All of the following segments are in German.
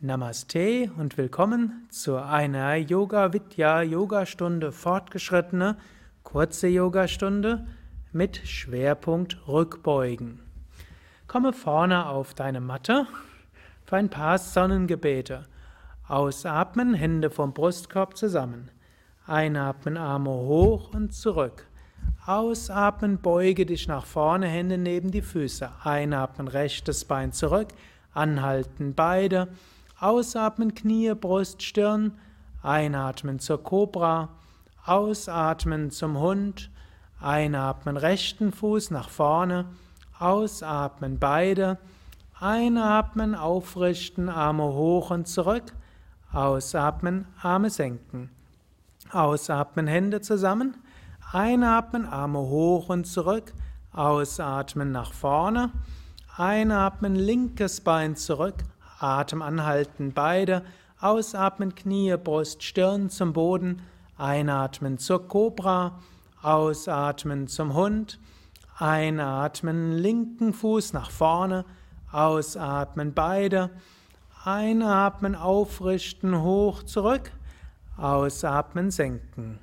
Namaste und willkommen zu einer Yoga Vidya Yogastunde fortgeschrittene kurze Yogastunde mit Schwerpunkt Rückbeugen. Komme vorne auf deine Matte für ein paar Sonnengebete. Ausatmen, Hände vom Brustkorb zusammen. Einatmen, Arme hoch und zurück. Ausatmen, beuge dich nach vorne, Hände neben die Füße. Einatmen, rechtes Bein zurück. Anhalten beide. Ausatmen, Knie, Brust, Stirn. Einatmen zur Kobra. Ausatmen zum Hund. Einatmen, rechten Fuß nach vorne. Ausatmen, beide. Einatmen, aufrichten, Arme hoch und zurück. Ausatmen, Arme senken. Ausatmen, Hände zusammen. Einatmen, Arme hoch und zurück. Ausatmen nach vorne. Einatmen, linkes Bein zurück. Atem anhalten, beide. Ausatmen, Knie, Brust, Stirn zum Boden. Einatmen zur Kobra. Ausatmen zum Hund. Einatmen, linken Fuß nach vorne. Ausatmen, beide. Einatmen, aufrichten, hoch, zurück. Ausatmen, senken.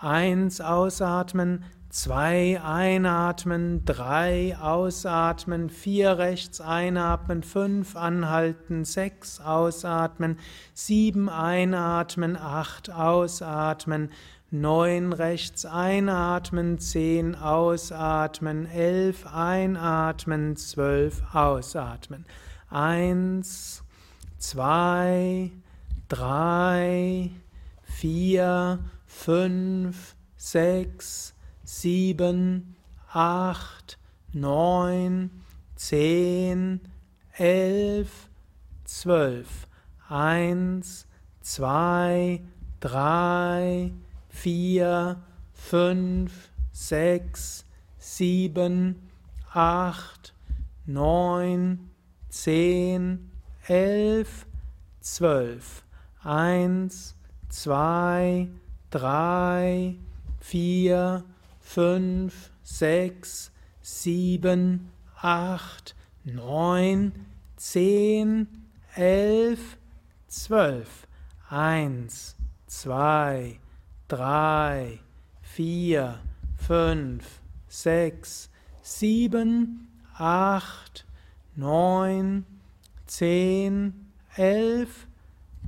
Eins ausatmen, zwei einatmen, drei ausatmen, vier rechts einatmen, fünf anhalten, sechs ausatmen, sieben einatmen, acht ausatmen, neun rechts einatmen, zehn ausatmen, elf einatmen, zwölf ausatmen. Eins, zwei, drei, vier, fünf, sechs, sieben, acht, neun, zehn, elf, zwölf. Eins, zwei, drei, vier, fünf, sechs, sieben, acht, neun, zehn, elf, zwölf. Eins, zwei, drei, vier, fünf, sechs, sieben, acht, neun, zehn, elf, zwölf. Eins, zwei, drei, vier, fünf, sechs, sieben, acht, neun, zehn, elf,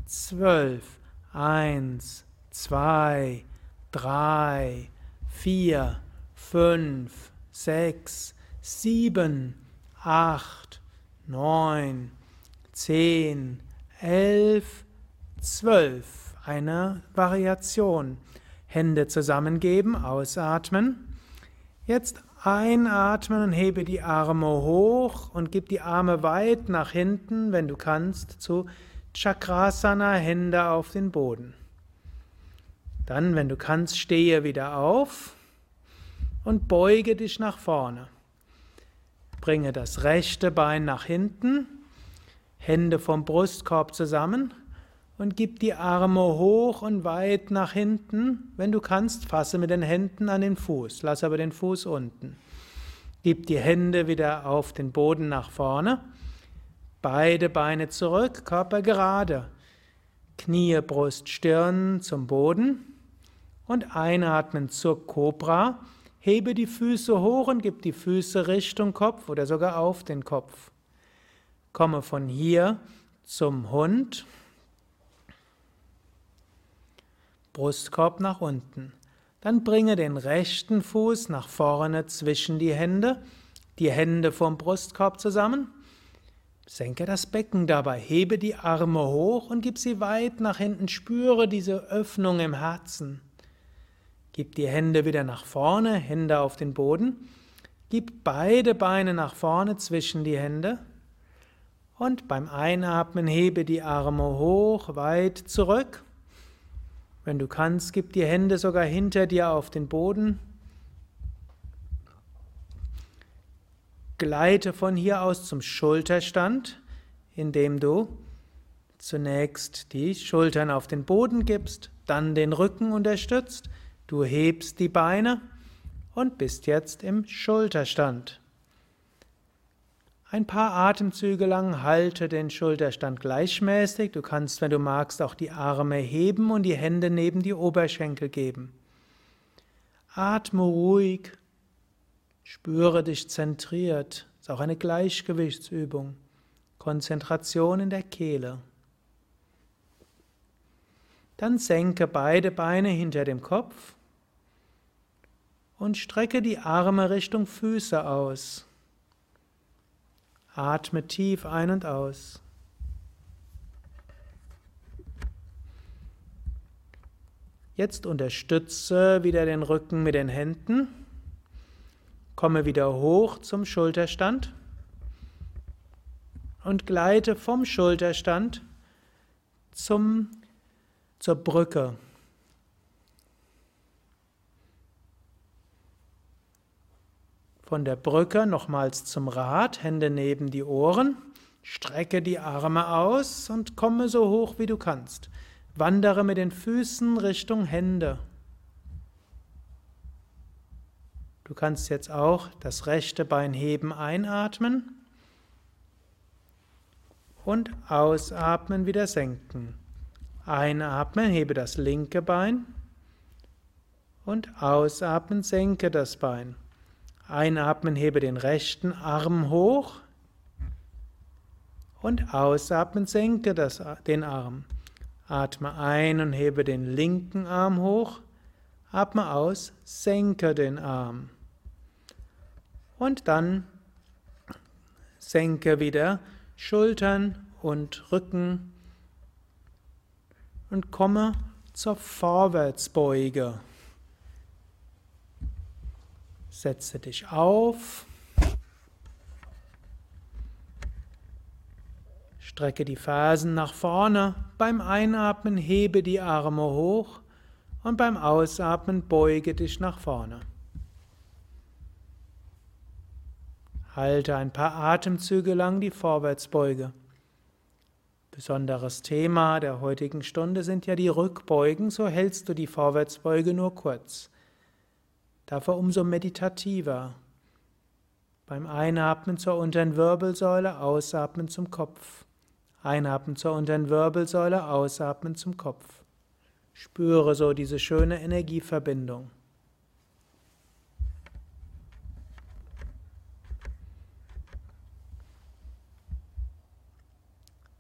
zwölf. Eins, zwei, drei, vier, fünf, sechs, sieben, acht, neun, zehn, elf, zwölf. Eine Variation. Hände zusammengeben, ausatmen. Jetzt einatmen und hebe die Arme hoch und gib die Arme weit nach hinten, wenn du kannst, zu Chakrasana, Hände auf den Boden. Dann, wenn du kannst, stehe wieder auf und beuge dich nach vorne. Bringe das rechte Bein nach hinten, Hände vom Brustkorb zusammen und gib die Arme hoch und weit nach hinten. Wenn du kannst, fasse mit den Händen an den Fuß, lass aber den Fuß unten. Gib die Hände wieder auf den Boden nach vorne. Beide Beine zurück, Körper gerade. Knie, Brust, Stirn zum Boden und einatmen zur Kobra. Hebe die Füße hoch und gib die Füße Richtung Kopf oder sogar auf den Kopf. Komme von hier zum Hund. Brustkorb nach unten. Dann bringe den rechten Fuß nach vorne zwischen die Hände, die Hände vom Brustkorb zusammen. Senke das Becken dabei, hebe die Arme hoch und gib sie weit nach hinten, spüre diese Öffnung im Herzen. Gib die Hände wieder nach vorne, Hände auf den Boden. Gib beide Beine nach vorne zwischen die Hände. Und beim Einatmen hebe die Arme hoch, weit zurück. Wenn du kannst, gib die Hände sogar hinter dir auf den Boden. Gleite von hier aus zum Schulterstand, indem du zunächst die Schultern auf den Boden gibst, dann den Rücken unterstützt Du hebst die Beine und bist jetzt im Schulterstand. Ein paar Atemzüge lang halte den Schulterstand gleichmäßig. Du kannst, wenn du magst, auch die Arme heben und die Hände neben die Oberschenkel geben. Atme ruhig. Spüre dich zentriert. Ist auch eine Gleichgewichtsübung. Konzentration in der Kehle. Dann senke beide Beine hinter dem Kopf und strecke die Arme Richtung Füße aus. Atme tief ein und aus. Jetzt unterstütze wieder den Rücken mit den Händen. Komme wieder hoch zum Schulterstand und gleite vom Schulterstand zum, zur Brücke. Von der Brücke nochmals zum Rad, Hände neben die Ohren, strecke die Arme aus und komme so hoch wie du kannst. Wandere mit den Füßen Richtung Hände. Du kannst jetzt auch das rechte Bein heben, einatmen und ausatmen, wieder senken. Einatmen, hebe das linke Bein und ausatmen, senke das Bein. Einatmen, hebe den rechten Arm hoch und ausatmen, senke das, den Arm. Atme ein und hebe den linken Arm hoch. Atme aus, senke den Arm. Und dann senke wieder Schultern und Rücken und komme zur Vorwärtsbeuge. Setze dich auf. Strecke die Fersen nach vorne. Beim Einatmen hebe die Arme hoch und beim Ausatmen beuge dich nach vorne. Halte ein paar Atemzüge lang die Vorwärtsbeuge. Besonderes Thema der heutigen Stunde sind ja die Rückbeugen, so hältst du die Vorwärtsbeuge nur kurz. Dafür umso meditativer. Beim Einatmen zur unteren Wirbelsäule, Ausatmen zum Kopf. Einatmen zur unteren Wirbelsäule, Ausatmen zum Kopf. Spüre so diese schöne Energieverbindung.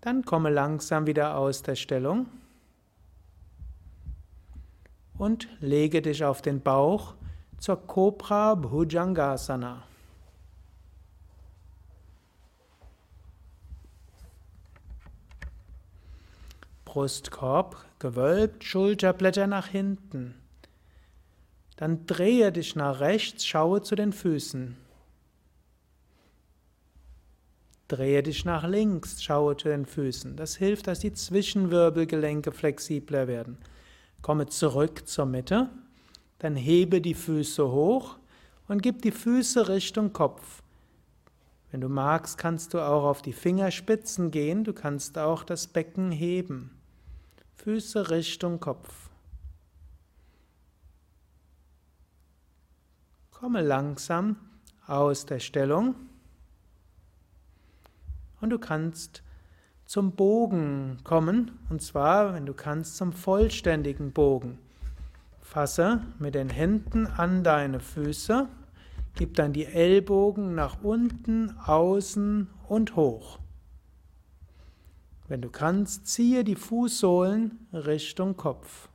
Dann komme langsam wieder aus der Stellung und lege dich auf den Bauch zur Cobra Bhujangasana. Brustkorb gewölbt, Schulterblätter nach hinten. Dann drehe dich nach rechts, schaue zu den Füßen. Drehe dich nach links, schaue zu den Füßen. Das hilft, dass die Zwischenwirbelgelenke flexibler werden. Komme zurück zur Mitte. Dann hebe die Füße hoch und gib die Füße Richtung Kopf. Wenn du magst, kannst du auch auf die Fingerspitzen gehen, du kannst auch das Becken heben. Füße Richtung Kopf. Komme langsam aus der Stellung und du kannst zum Bogen kommen, und zwar, wenn du kannst, zum vollständigen Bogen. Fasse mit den Händen an deine Füße, gib dann die Ellbogen nach unten, außen und hoch. Wenn du kannst, ziehe die Fußsohlen Richtung Kopf.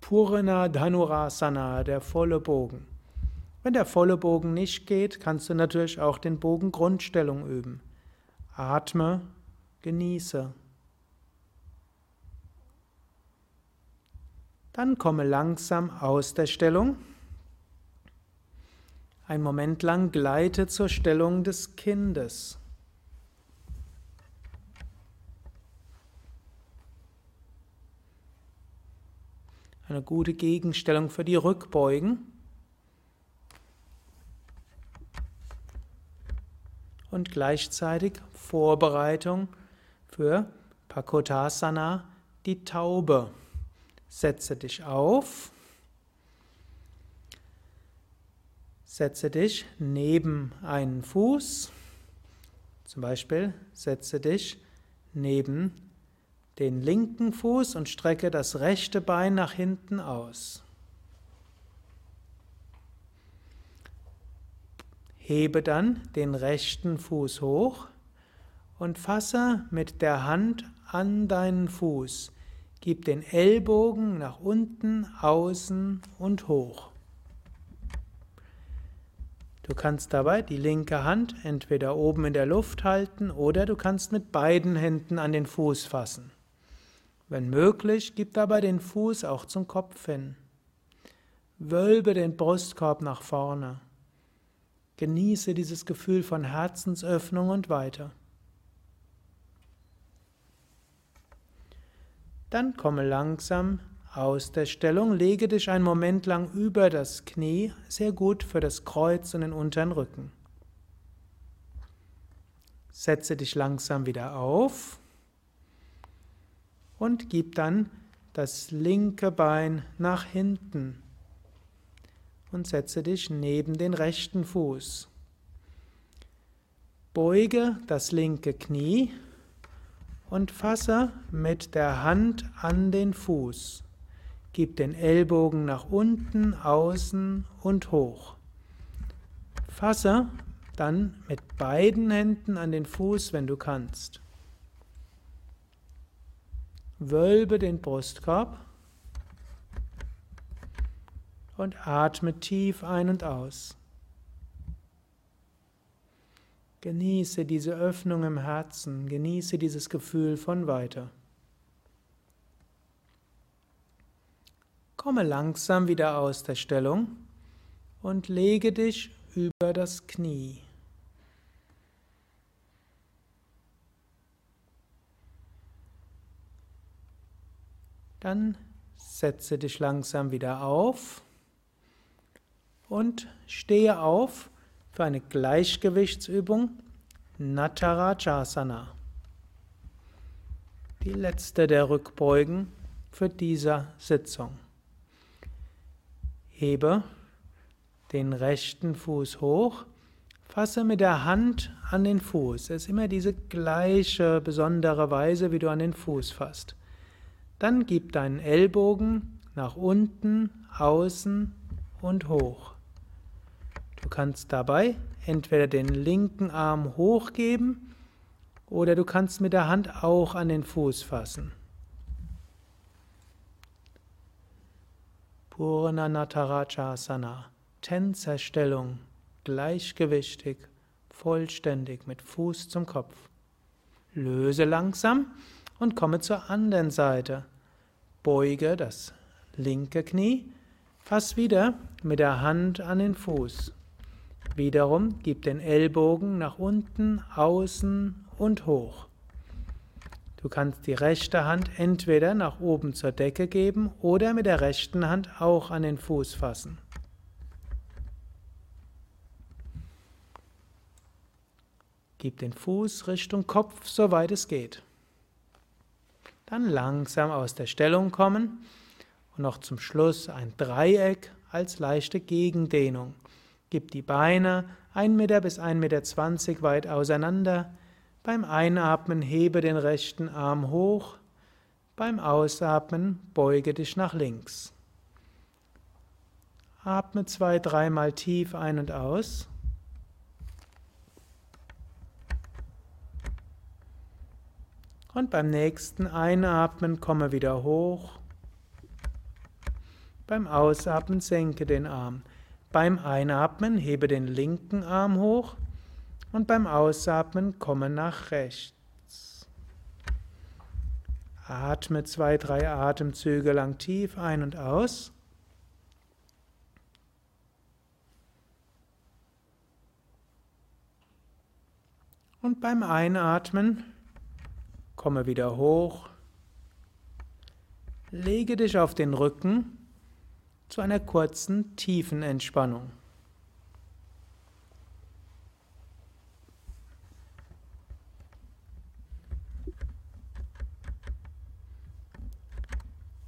Purana Dhanurasana, der volle Bogen. Wenn der volle Bogen nicht geht, kannst du natürlich auch den Bogen Grundstellung üben. Atme, genieße. Dann komme langsam aus der Stellung. Ein Moment lang gleite zur Stellung des Kindes. Eine gute Gegenstellung für die Rückbeugen. Und gleichzeitig Vorbereitung für Pakotasana, die Taube. Setze dich auf. Setze dich neben einen Fuß. Zum Beispiel setze dich neben den linken Fuß und strecke das rechte Bein nach hinten aus. Hebe dann den rechten Fuß hoch und fasse mit der Hand an deinen Fuß. Gib den Ellbogen nach unten, außen und hoch. Du kannst dabei die linke Hand entweder oben in der Luft halten oder du kannst mit beiden Händen an den Fuß fassen. Wenn möglich, gib dabei den Fuß auch zum Kopf hin. Wölbe den Brustkorb nach vorne. Genieße dieses Gefühl von Herzensöffnung und weiter. Dann komme langsam aus der Stellung, lege dich einen Moment lang über das Knie, sehr gut für das Kreuz und den unteren Rücken. Setze dich langsam wieder auf und gib dann das linke Bein nach hinten und setze dich neben den rechten Fuß. Beuge das linke Knie und fasse mit der Hand an den Fuß. Gib den Ellbogen nach unten, außen und hoch. Fasse dann mit beiden Händen an den Fuß, wenn du kannst. Wölbe den Brustkorb und atme tief ein und aus. Genieße diese Öffnung im Herzen, genieße dieses Gefühl von weiter. Komme langsam wieder aus der Stellung und lege dich über das Knie. Dann setze dich langsam wieder auf und stehe auf für eine Gleichgewichtsübung Natarajasana. Die letzte der Rückbeugen für diese Sitzung. Hebe den rechten Fuß hoch, fasse mit der Hand an den Fuß. Es ist immer diese gleiche besondere Weise, wie du an den Fuß fasst. Dann gib deinen Ellbogen nach unten, außen und hoch. Du kannst dabei entweder den linken Arm hochgeben oder du kannst mit der Hand auch an den Fuß fassen. Purna Natarajasana, Tänzerstellung, gleichgewichtig, vollständig mit Fuß zum Kopf. Löse langsam und komme zur anderen Seite. Beuge das linke Knie, fass wieder mit der Hand an den Fuß. Wiederum gib den Ellbogen nach unten, außen und hoch. Du kannst die rechte Hand entweder nach oben zur Decke geben oder mit der rechten Hand auch an den Fuß fassen. Gib den Fuß Richtung Kopf, soweit es geht. Dann langsam aus der Stellung kommen und noch zum Schluss ein Dreieck als leichte Gegendehnung. Gib die Beine 1 Meter bis 1,20 Meter weit auseinander. Beim Einatmen hebe den rechten Arm hoch. Beim Ausatmen beuge dich nach links. Atme zwei, dreimal tief ein und aus. Und beim nächsten Einatmen komme wieder hoch. Beim Ausatmen senke den Arm. Beim Einatmen hebe den linken Arm hoch und beim Ausatmen komme nach rechts. Atme zwei, drei Atemzüge lang tief ein und aus. Und beim Einatmen Komme wieder hoch. Lege dich auf den Rücken zu einer kurzen, tiefen Entspannung.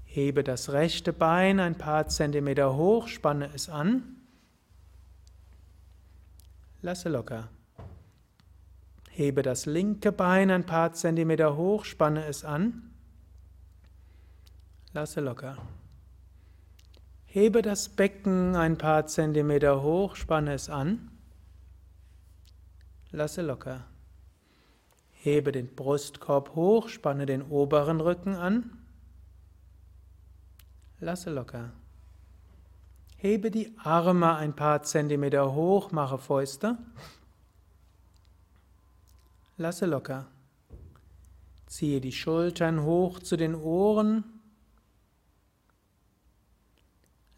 Hebe das rechte Bein ein paar Zentimeter hoch, spanne es an. Lasse locker. Hebe das linke Bein ein paar Zentimeter hoch, spanne es an. Lasse locker. Hebe das Becken ein paar Zentimeter hoch, spanne es an. Lasse locker. Hebe den Brustkorb hoch, spanne den oberen Rücken an. Lasse locker. Hebe die Arme ein paar Zentimeter hoch, mache Fäuste. Lasse locker. Ziehe die Schultern hoch zu den Ohren.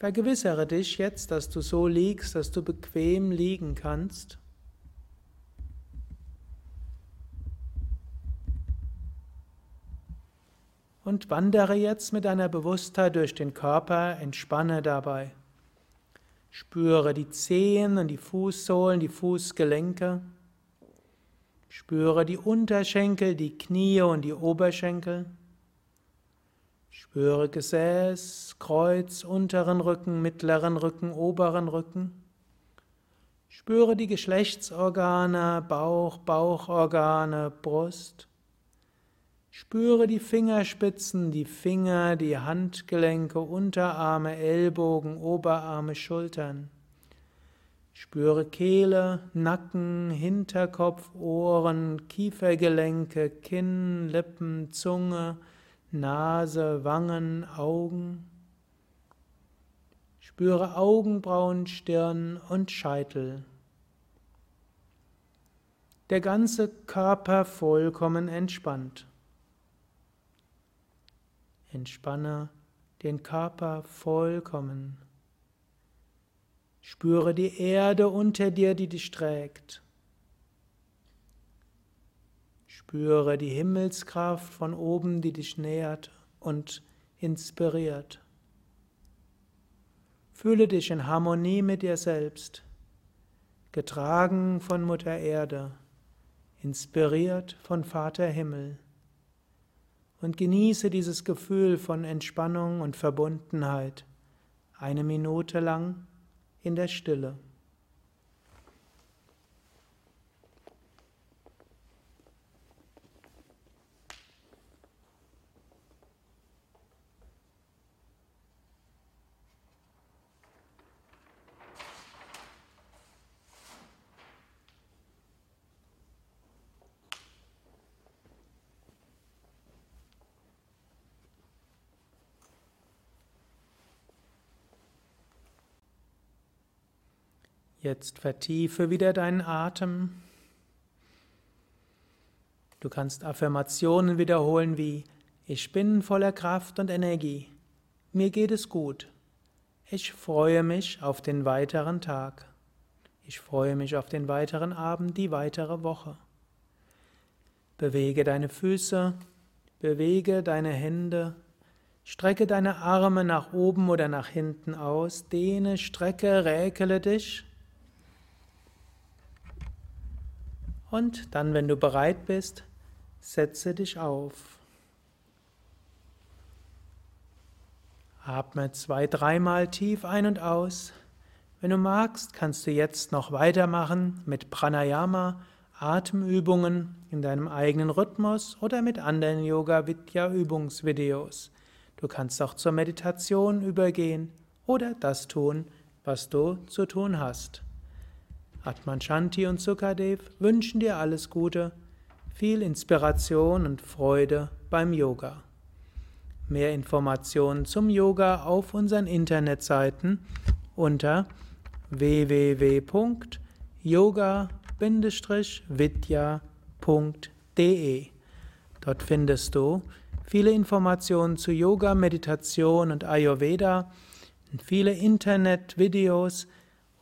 Vergewissere dich jetzt, dass du so liegst, dass du bequem liegen kannst. Und wandere jetzt mit deiner Bewusstheit durch den Körper, entspanne dabei. Spüre die Zehen und die Fußsohlen, die Fußgelenke. Spüre die Unterschenkel, die Knie und die Oberschenkel. Spüre Gesäß, Kreuz, unteren Rücken, mittleren Rücken, oberen Rücken. Spüre die Geschlechtsorgane, Bauch, Bauchorgane, Brust. Spüre die Fingerspitzen, die Finger, die Handgelenke, Unterarme, Ellbogen, Oberarme, Schultern. Spüre Kehle, Nacken, Hinterkopf, Ohren, Kiefergelenke, Kinn, Lippen, Zunge, Nase, Wangen, Augen. Spüre Augenbrauen, Stirn und Scheitel. Der ganze Körper vollkommen entspannt. Entspanne den Körper vollkommen. Spüre die Erde unter dir, die dich trägt. Spüre die Himmelskraft von oben, die dich nährt und inspiriert. Fühle dich in Harmonie mit dir selbst, getragen von Mutter Erde, inspiriert von Vater Himmel und genieße dieses Gefühl von Entspannung und Verbundenheit eine Minute lang in der Stille. Jetzt vertiefe wieder deinen Atem. Du kannst Affirmationen wiederholen wie Ich bin voller Kraft und Energie. Mir geht es gut. Ich freue mich auf den weiteren Tag. Ich freue mich auf den weiteren Abend, die weitere Woche. Bewege deine Füße, bewege deine Hände, strecke deine Arme nach oben oder nach hinten aus, dehne, strecke, räkele dich Und dann, wenn du bereit bist, setze dich auf. Atme zwei, dreimal tief ein und aus. Wenn du magst, kannst du jetzt noch weitermachen mit Pranayama, Atemübungen in deinem eigenen Rhythmus oder mit anderen Yoga-Vidya-Übungsvideos. Du kannst auch zur Meditation übergehen oder das tun, was du zu tun hast. Atman Shanti und Sukadev wünschen dir alles Gute, viel Inspiration und Freude beim Yoga. Mehr Informationen zum Yoga auf unseren Internetseiten unter www.yoga-vidya.de. Dort findest du viele Informationen zu Yoga, Meditation und Ayurveda, viele Internetvideos,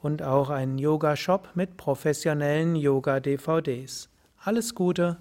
und auch einen Yoga-Shop mit professionellen Yoga-DVDs. Alles Gute!